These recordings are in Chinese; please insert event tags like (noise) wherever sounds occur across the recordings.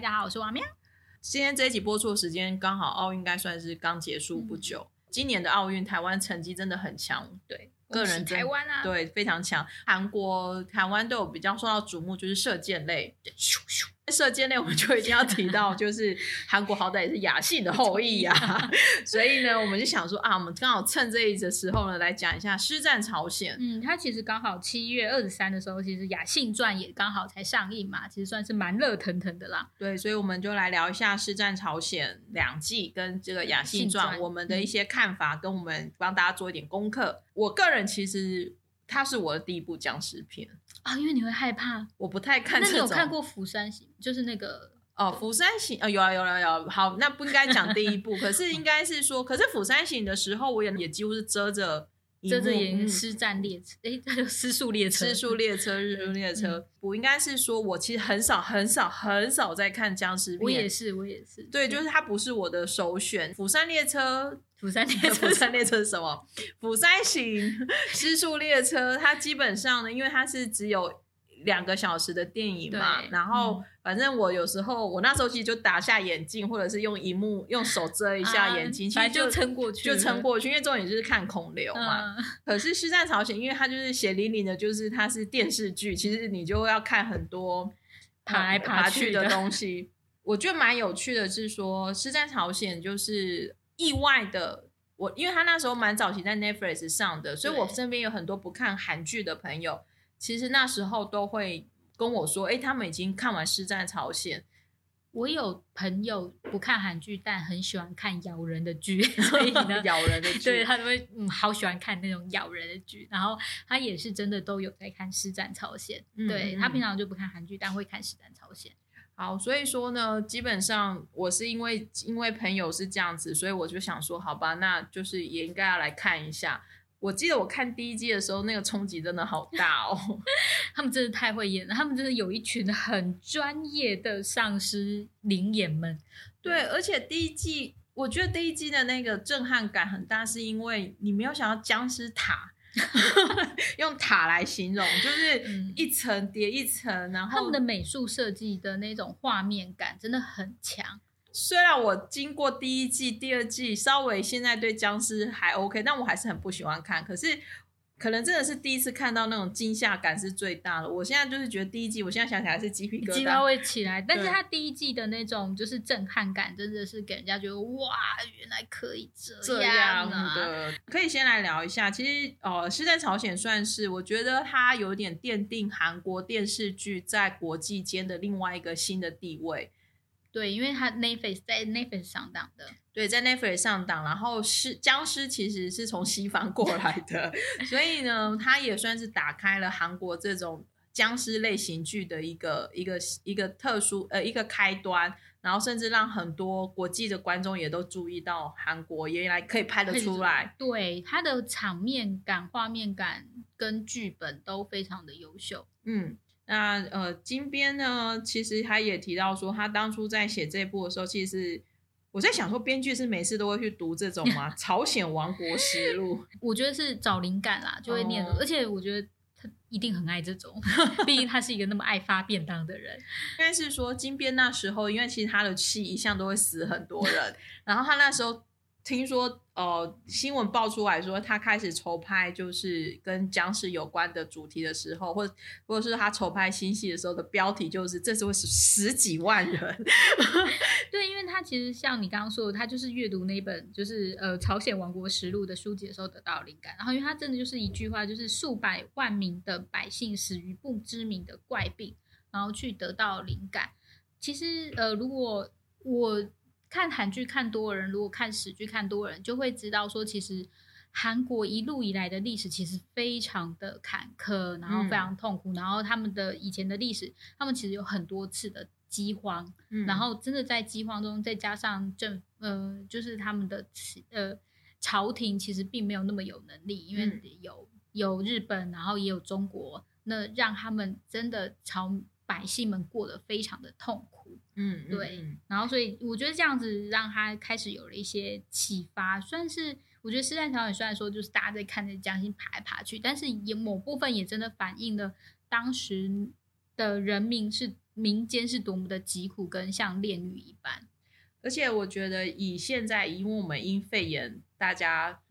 大家好，我是王喵。今天这一集播出的时间刚好奥运应该算是刚结束不久。今年的奥运台湾成绩真的很强，对，个人台湾啊，对非常强。韩国、台湾都有比较受到瞩目，就是射箭类。咻咻射箭类我们就一定要提到，就是韩国好歹也是雅信的后裔 (laughs) 呀，(laughs) 所以呢，我们就想说啊，我们刚好趁这一的时候呢，来讲一下《师战朝鲜》。嗯，它其实刚好七月二十三的时候，其实雅信传也刚好才上映嘛，其实算是蛮热腾腾的啦。对，所以我们就来聊一下《师战朝鲜》两季跟这个雅信传，我们的一些看法，跟我们帮大家做一点功课。我个人其实。它是我的第一部僵尸片啊，因为你会害怕，我不太看。那你有看过《釜山行》？就是那个哦，《釜山行》啊，有啊有啊有。好，那不应该讲第一部，可是应该是说，可是《釜山行》的时候，我也也几乎是遮着遮着眼，失战列车，哎，它就失速列车，失速列车，日出列车。我应该是说，我其实很少很少很少在看僵尸片，我也是，我也是。对，就是它不是我的首选，《釜山列车》。釜山列车，釜山列车是什么？(laughs) 釜山行 (laughs) 失速列车，它基本上呢，因为它是只有两个小时的电影嘛，然后反正我有时候我那时候其实就打下眼镜，或者是用荧幕用手遮一下眼睛，其实就撑过去，就撑过去，因为重点就是看孔流嘛。可是《师战朝鲜》，因为它就是血淋淋的，就是它是电视剧，其实你就要看很多爬来爬去的东西。我觉得蛮有趣的是说，《师战朝鲜》就是。意外的，我因为他那时候蛮早期在 Netflix 上的，所以我身边有很多不看韩剧的朋友，其实那时候都会跟我说，哎，他们已经看完《师战朝鲜》。我有朋友不看韩剧，但很喜欢看咬人的剧，(laughs) 所以呢，(laughs) 咬人的剧，对他都会嗯，好喜欢看那种咬人的剧。然后他也是真的都有在看《师战朝鲜》，对他平常就不看韩剧，但会看《师战朝鲜》。好，所以说呢，基本上我是因为因为朋友是这样子，所以我就想说，好吧，那就是也应该要来看一下。我记得我看第一季的时候，那个冲击真的好大哦。(laughs) 他们真的太会演了，他们真的有一群很专业的丧尸灵演们。对，而且第一季，我觉得第一季的那个震撼感很大，是因为你没有想到僵尸塔。(laughs) 用塔来形容，就是一层叠一层，然后他们的美术设计的那种画面感真的很强。虽然我经过第一季、第二季，稍微现在对僵尸还 OK，但我还是很不喜欢看。可是。可能真的是第一次看到那种惊吓感是最大的。我现在就是觉得第一季，我现在想起来是鸡皮疙瘩会起来。但是它第一季的那种就是震撼感，真的是给人家觉得哇，原来可以这样的。可以先来聊一下，其实哦，《是在朝鲜》算是我觉得它有点奠定韩国电视剧在国际间的另外一个新的地位。对，因为它 Netflix 在 Netflix 上档的，对，在 Netflix 上档，然后是僵尸其实是从西方过来的，(laughs) 所以呢，它也算是打开了韩国这种僵尸类型剧的一个一个一个特殊呃一个开端，然后甚至让很多国际的观众也都注意到韩国原来可以拍得出来，对，它的场面感、画面感跟剧本都非常的优秀，嗯。那呃，金边呢，其实他也提到说，他当初在写这部的时候，其实我在想说，编剧是每次都会去读这种吗？(laughs) 朝鲜王国实录，(laughs) 我觉得是找灵感啦，就会念。而且我觉得他一定很爱这种，(laughs) 毕竟他是一个那么爱发便当的人。应该是说金边那时候，因为其实他的戏一向都会死很多人，然后他那时候。听说呃，新闻爆出来说他开始筹拍就是跟僵尸有关的主题的时候，或或者是他筹拍新戏的时候的标题就是这次会是十几万人。(laughs) 对，因为他其实像你刚刚说的，他就是阅读那本就是呃《朝鲜王国实录》的书籍的时候得到灵感，然后因为他真的就是一句话，就是数百万名的百姓死于不知名的怪病，然后去得到灵感。其实呃，如果我。看韩剧看多人，如果看史剧看多人，就会知道说，其实韩国一路以来的历史其实非常的坎坷，然后非常痛苦，然后他们的以前的历史，他们其实有很多次的饥荒，然后真的在饥荒中，再加上政，呃，就是他们的呃朝廷其实并没有那么有能力，因为有有日本，然后也有中国，那让他们真的朝百姓们过得非常的痛苦。嗯，对，然后所以我觉得这样子让他开始有了一些启发，算是我觉得《师战朝鲜》虽然说就是大家在看着江心爬来爬去，但是也某部分也真的反映了当时的人民是民间是多么的疾苦，跟像炼狱一般。而且我觉得，以现在因为我们因肺炎，大家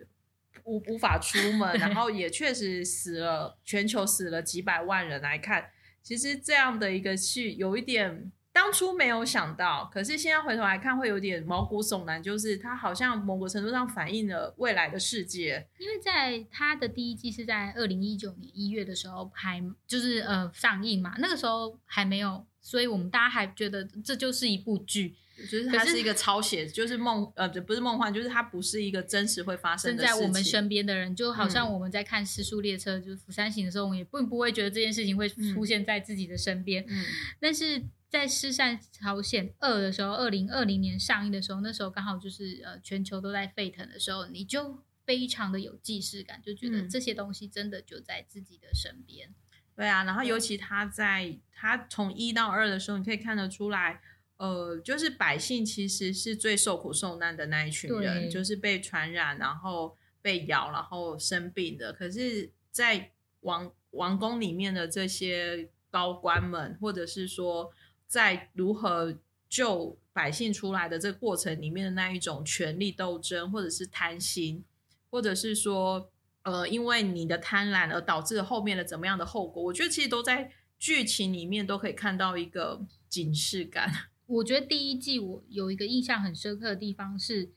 无无法出门，(laughs) 然后也确实死了，全球死了几百万人来看，其实这样的一个是有一点。当初没有想到，可是现在回头来看，会有点毛骨悚然。就是它好像某个程度上反映了未来的世界。因为在它的第一季是在二零一九年一月的时候拍，就是呃上映嘛，那个时候还没有，所以我们大家还觉得这就是一部剧，就是它是一个抄写，就是梦呃不是梦幻，就是它不是一个真实会发生在我们身边的人，就好像我们在看《失速列车》就是《釜山行》的时候，我们也并不会觉得这件事情会出现在自己的身边，嗯，但是。在《失散朝鲜二》的时候，二零二零年上映的时候，那时候刚好就是呃全球都在沸腾的时候，你就非常的有既视感，就觉得这些东西真的就在自己的身边。对啊，然后尤其他在他从一到二的时候，你可以看得出来，呃，就是百姓其实是最受苦受难的那一群人，就是被传染，然后被咬，然后生病的。可是，在王王宫里面的这些高官们，或者是说。在如何救百姓出来的这个过程里面的那一种权力斗争，或者是贪心，或者是说，呃，因为你的贪婪而导致后面的怎么样的后果，我觉得其实都在剧情里面都可以看到一个警示感。我觉得第一季我有一个印象很深刻的地方是。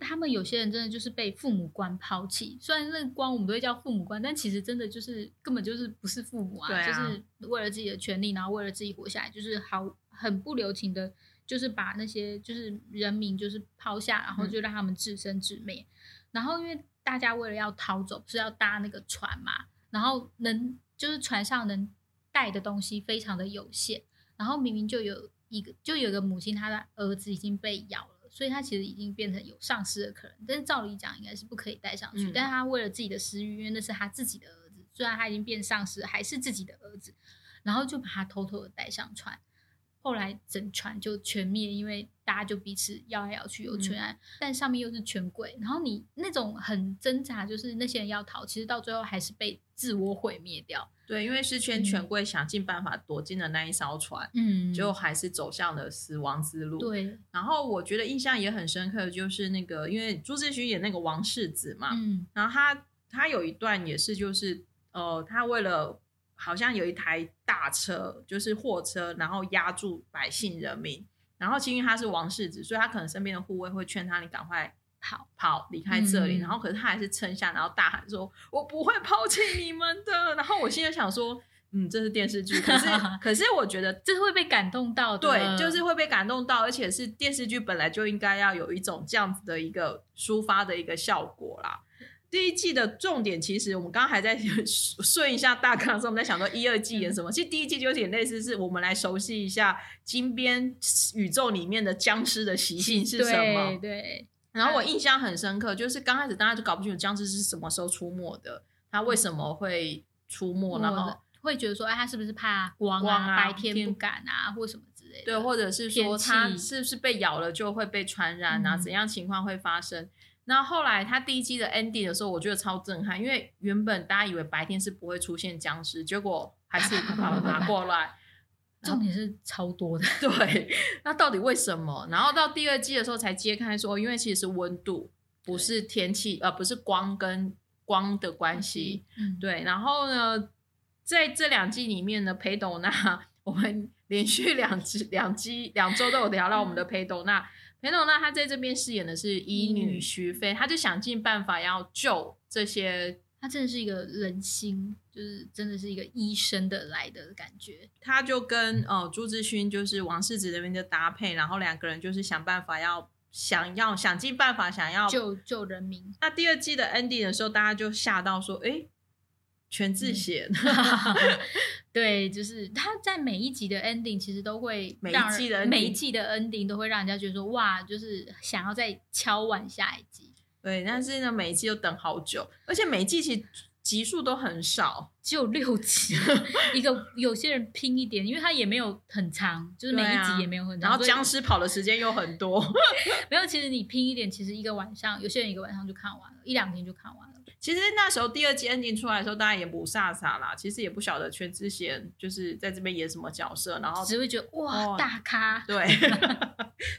他们有些人真的就是被父母官抛弃，虽然那官我们都会叫父母官，但其实真的就是根本就是不是父母啊，就是为了自己的权利，然后为了自己活下来，就是好很不留情的，就是把那些就是人民就是抛下，然后就让他们自生自灭。然后因为大家为了要逃走，是要搭那个船嘛，然后能就是船上能带的东西非常的有限，然后明明就有一个就有个母亲，她的儿子已经被咬了。所以他其实已经变成有丧失的可能，但是照理讲应该是不可以带上去。但是他为了自己的私欲，因为那是他自己的儿子，虽然他已经变丧失，还是自己的儿子，然后就把他偷偷的带上船。后来整船就全灭，因为大家就彼此咬来咬去有全案，但上面又是权贵，然后你那种很挣扎，就是那些人要逃，其实到最后还是被自我毁灭掉。对，因为是圈权贵想尽办法躲进了那一艘船，嗯，就还是走向了死亡之路。对，然后我觉得印象也很深刻，就是那个因为朱志勋演那个王世子嘛，嗯，然后他他有一段也是就是呃，他为了。好像有一台大车，就是货车，然后压住百姓人民。然后，因为他是王世子，所以他可能身边的护卫会劝他：“你赶快跑跑，离开这里。”然后，可是他还是撑下，然后大喊说：“我不会抛弃你们的。”然后，我现在想说：“嗯，这是电视剧，可是 (laughs) 可是我觉得这是会被感动到的，对，就是会被感动到，而且是电视剧本来就应该要有一种这样子的一个抒发的一个效果啦。”第一季的重点，其实我们刚刚还在 (laughs) 顺一下大纲的时候，我们在想说一二季演什么。其实第一季就有点类似，是我们来熟悉一下金边宇宙里面的僵尸的习性是什么。对。然后我印象很深刻，就是刚开始大家就搞不清楚僵尸是什么时候出没的，他为什么会出没，然后会觉得说，哎，他是不是怕光啊，白天不敢啊，或什么之类的。对，或者是说他是不是被咬了就会被传染啊？怎样情况会发生？那后来他第一季的 ending 的时候，我觉得超震撼，因为原本大家以为白天是不会出现僵尸，结果还是 (laughs) 把它拿过来，(laughs) 重点是超多的。(laughs) 对，那到底为什么？然后到第二季的时候才揭开说，因为其实是温度，不是天气，呃，不是光跟光的关系。嗯，对。然后呢，在这两季里面呢，裴斗娜，我们连续两季、两季、两周都有聊到我们的裴斗娜。裴斗娜她在这边饰演的是医女徐飞，她就想尽办法要救这些。她真的是一个人心，就是真的是一个医生的来的感觉。她就跟呃朱志勋就是王世子那边的搭配，然后两个人就是想办法要想要想尽办法想要救救人民。那第二季的 ending 的时候，大家就吓到说：“哎。”全智贤，(laughs) 对，就是他在每一集的 ending 其实都会每一季的每一季的 ending 都会让人家觉得说哇，就是想要再敲完下一集。对，但是呢，每一季都等好久，而且每一季其实集数都很少，只有六集。(laughs) 一个有些人拼一点，因为他也没有很长，就是每一集也没有很长，然后僵尸跑的时间又很多。(laughs) 没有，其实你拼一点，其实一个晚上，有些人一个晚上就看完了，一两天就看完了。其实那时候第二季 ending 出来的时候，大家也不飒飒啦，其实也不晓得全智贤就是在这边演什么角色，然后只会觉得哇、哦大咖，(laughs) 对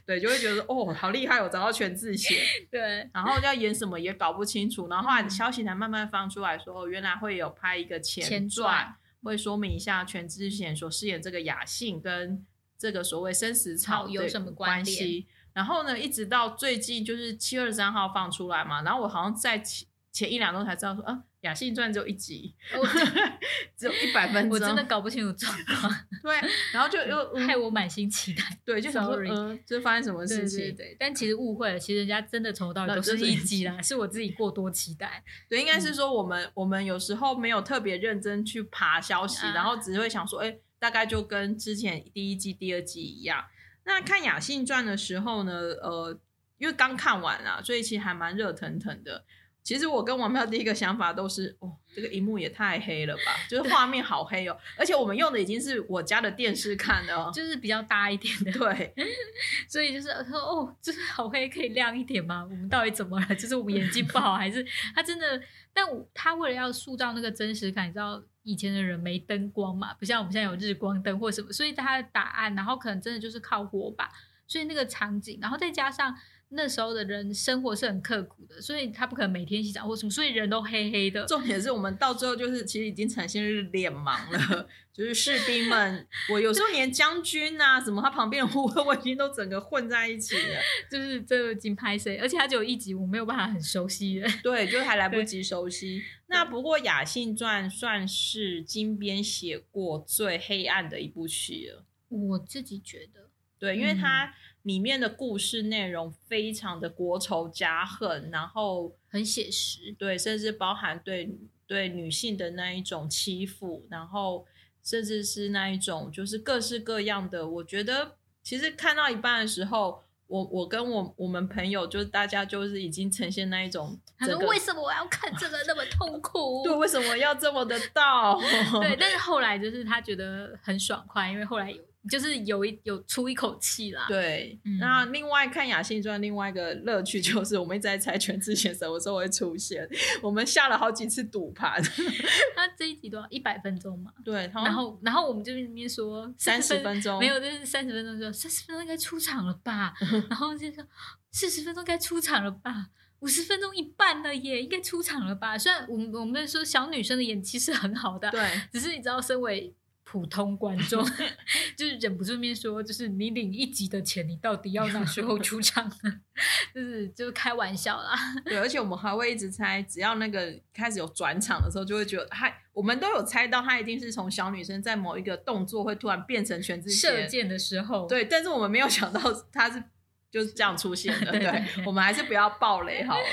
对，就会觉得哦，好厉害我，找到全智贤，对然后要演什么也搞不清楚，然后后来嗯消息才慢慢放出来说，哦，原来会有拍一个前前传传，会说明一下全智贤所饰演这个雅信跟这个所谓生死草有什么关系。然后呢，一直到最近就是七月二十三号放出来嘛，然后我好像在前前一两周才知道说，啊，雅信传只有一集，(laughs) 只有一百分钟，我真的搞不清楚状况，(laughs) 对，然后就又、嗯害我满心期待。(laughs) 对，就想说嗯，就发生什么事情？对对，但其实误会了，其实人家真的从头到尾都是一集啦，是我自己过多期待。对，应该是说我们、我们有时候没有特别认真去爬消息，啊然后只会想说，哎、大概就跟之前第一季、第二季一样。那看《雅信传》的时候呢，呃，因为刚看完啦，所以其实还蛮热腾腾的。其实我跟王妙第一个想法都是，哦，这个荧幕也太黑了吧，就是画面好黑哦，而且我们用的已经是我家的电视看的哦。(laughs) 就是比较大一点的，对，(laughs) 所以就是说哦，就是好黑，可以亮一点吗？我们到底怎么了？就是我们眼睛不好，还是他真的？但我他为了要塑造那个真实感，你知道以前的人没灯光嘛，不像我们现在有日光灯或什么，所以他的答案，然后可能真的就是靠火把，所以那个场景，然后再加上那时候的人生活是很刻苦的，所以他不可能每天洗澡或什么，所以人都黑黑的。重点是我们到最后就是其实已经呈现是脸盲了，就是士兵们，我有时候连将军啊什么他旁边的护卫我已经都整个混在一起了，(laughs) 就是这已经拍谁，而且他只有一集，我没有办法很熟悉的。(laughs) 对，就是还来不及熟悉。那不过《雅信传》算是金边写过最黑暗的一部戏了。我自己觉得，对，因为嗯它里面的故事内容非常的国仇家恨，然后很写实，对，甚至包含对对女性的那一种欺负，然后甚至是那一种就是各式各样的。我觉得其实看到一半的时候，我我跟我我们朋友就是大家就是已经呈现那一种他说为什么我要看这个那么痛苦？(laughs) 对为什么要这么的到？(laughs) 对，但是后来就是他觉得很爽快，因为后来有就是有一有出一口气啦。对，嗯那另外看《雅信传》，另外一个乐趣就是我们一直在猜全智贤什么时候会出现，我们下了好几次赌盘。(laughs) 那这一集多少一百分钟嘛，对，然后然后我们就在那边说三十分分钟没有，就是三十分钟说三十分钟应该出场了吧，(laughs) 然后就说四十分钟该出场了吧。五十分钟一半了耶，应该出场了吧？虽然我们我们说小女生的演技是很好的，对，只是你知道，身为普通观众，(laughs) 就是忍不住面说，就是你领一集的钱，你到底要哪时候出场呢？(laughs) 就是就是开玩笑啦。(laughs) 对，而且我们还会一直猜，只要那个开始有转场的时候，就会觉得他，我们都有猜到他一定是从小女生在某一个动作会突然变成全智贤，射箭的时候，对，但是我们没有想到他是就是这样出现的，对我们还是不要暴雷好了。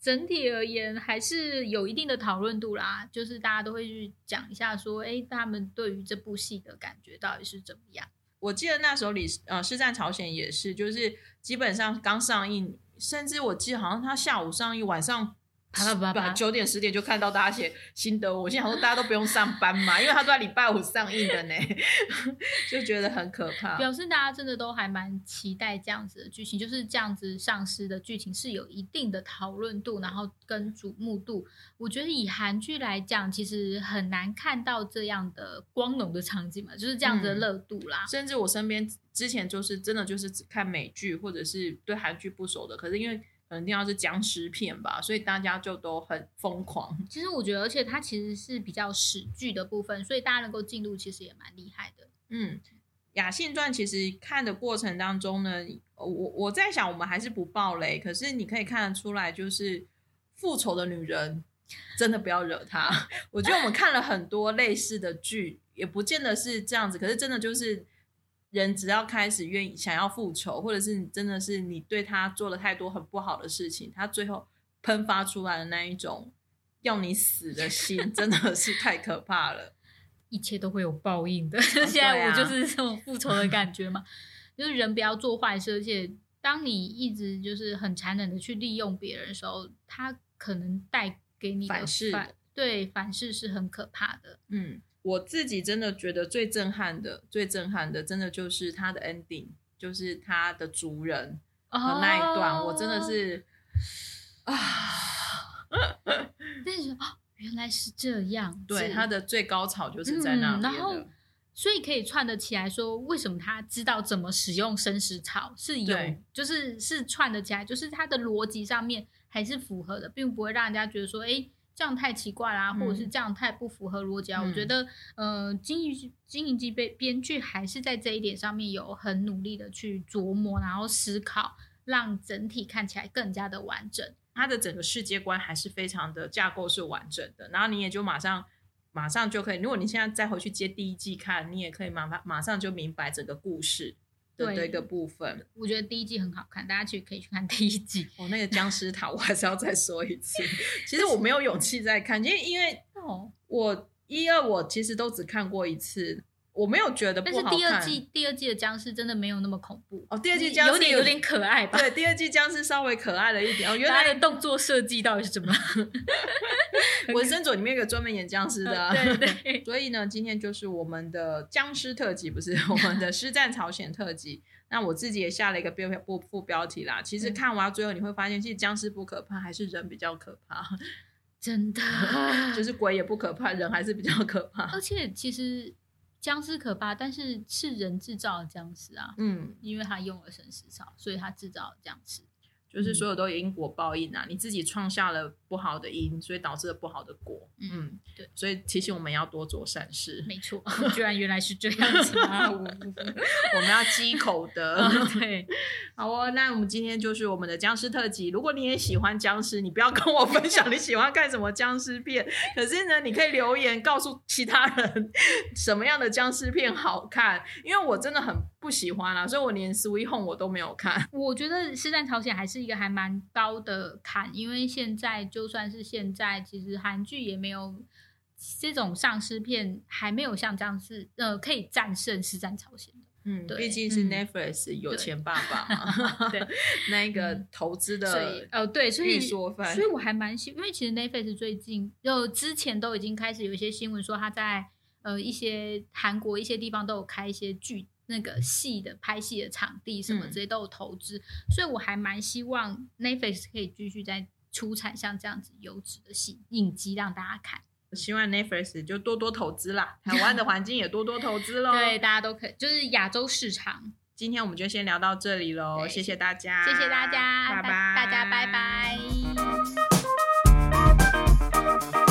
整体而言还是有一定的讨论度啦，就是大家都会去讲一下说，哎，他们对于这部戏的感觉到底是怎么样？我记得那时候李呃《师战朝鲜》也是，就是基本上刚上映，甚至我记得好像他下午上映，晚上啪啪啪啪九点十点就看到大家写心得。我心想说大家都不用上班嘛，因为他都在礼拜五上映的呢，(laughs) 就觉得很可怕。表示大家真的都还蛮期待这样子的剧情，就是这样子上市的剧情是有一定的讨论度，然后跟瞩目度。我觉得以韩剧来讲，其实很难看到这样的光荣的场景嘛，就是这样子的嗯热度啦。甚至我身边之前就是真的就是只看美剧或者是对韩剧不熟的，可是因为可能一定要是僵尸片吧，所以大家就都很疯狂。其实我觉得，而且它其实是比较史剧的部分，所以大家能够进入，其实也蛮厉害的。嗯，《雅信传》其实看的过程当中呢，我我在想，我们还是不爆雷，可是你可以看得出来，就是复仇的女人真的不要惹她。(laughs) 我觉得我们看了很多类似的剧，也不见得是这样子，可是真的就是人只要开始愿意想要复仇，或者是你真的是你对他做了太多很不好的事情，他最后喷发出来的那一种要你死的心，真的是太可怕了。(laughs) 一切都会有报应的。啊 (laughs) 现在我就是这种复仇的感觉嘛，就是人不要做坏事，而且当你一直就是很残忍的去利用别人的时候，他可能带给你的反噬反对反噬是很可怕的。嗯，我自己真的觉得最震撼的、最震撼的，真的就是他的 ending，就是他的族人的那一段，我真的是 (laughs) 啊，但是哦，原来是这样，对，他的最高潮就是在那然后。所以可以串得起来说，为什么他知道怎么使用生食草是有，就是是串得起来，就是他的逻辑上面还是符合的，并不会让人家觉得说，哎，这样太奇怪啦，嗯、或者是这样太不符合逻辑啊。嗯、我觉得，呃，经营经营机编编剧还是在这一点上面有很努力的去琢磨，然后思考，让整体看起来更加的完整。它的整个世界观还是非常的架构是完整的，然后你也就马上。马上就可以，如果你现在再回去接第一季看，你也可以马马马上就明白整个故事的这个部分。我觉得第一季很好看，大家去可以去看第一季。哦，那个僵尸塔 (laughs) 我还是要再说一次。其实我没有勇气再看，因为因为哦，我一二我其实都只看过一次。我没有觉得不好看。但是第二季第二季的僵尸真的没有那么恐怖哦。第二季僵尸有点有点可爱吧？对，第二季僵尸稍微可爱了一点哦。(laughs) 原来的动作设计到底是怎么？纹身组里面有个专门演僵尸的、啊，对对。(laughs) 所以呢，今天就是我们的僵尸特辑，不是我们的 (laughs) 师战朝鲜特辑。那我自己也下了一个标副副标题啦。其实看完最后你会发现，其实僵尸不可怕，还是人比较可怕。真的，就是鬼也不可怕，人还是比较可怕。而且其实。僵尸可怕，但是是人制造的僵尸啊，嗯，因为他用了生死草，所以他制造了僵尸，就是所有都有因果报应啊，你自己创下了不好的因，所以导致了不好的果，嗯，对，所以提醒我们要多做善事，没。错，居然原来是这样子啊，(laughs) 我们要积口德，对，(laughs) 好哦，那我们今天就是我们的僵尸特辑，如果你也喜欢僵尸，你不要跟我分享你喜欢看什么僵尸片，可是呢，你可以留言告诉其他人什么样的僵尸片好看，因为我真的很不喜欢啊，所以我连《Sweet Home》我都没有看。我觉得《师战朝鲜》还是一个还蛮高的坎，因为现在就算是现在，其实韩剧也没有这种丧尸片，还没有像这样是呃可以战胜《是战朝鲜》的。嗯，毕竟是 Netflix 有钱爸爸嘛，(laughs) 对，(laughs) 那个投资的，哦对，所以说饭，所以我还蛮喜，因为其实 Netflix 最近就之前都已经开始有一些新闻说他在呃一些韩国一些地方都有开一些剧那个戏的拍戏的场地什么这些都有投资，所以我还蛮希望 Netflix 可以继续在出产像这样子优质的戏影集让大家看。希望 Netflix 就多多投资啦，(laughs) 台湾的环境也多多投资喽。对，大家都可以，就是亚洲市场。今天我们就先聊到这里喽，谢谢大家，谢谢大家，拜拜，大家拜拜。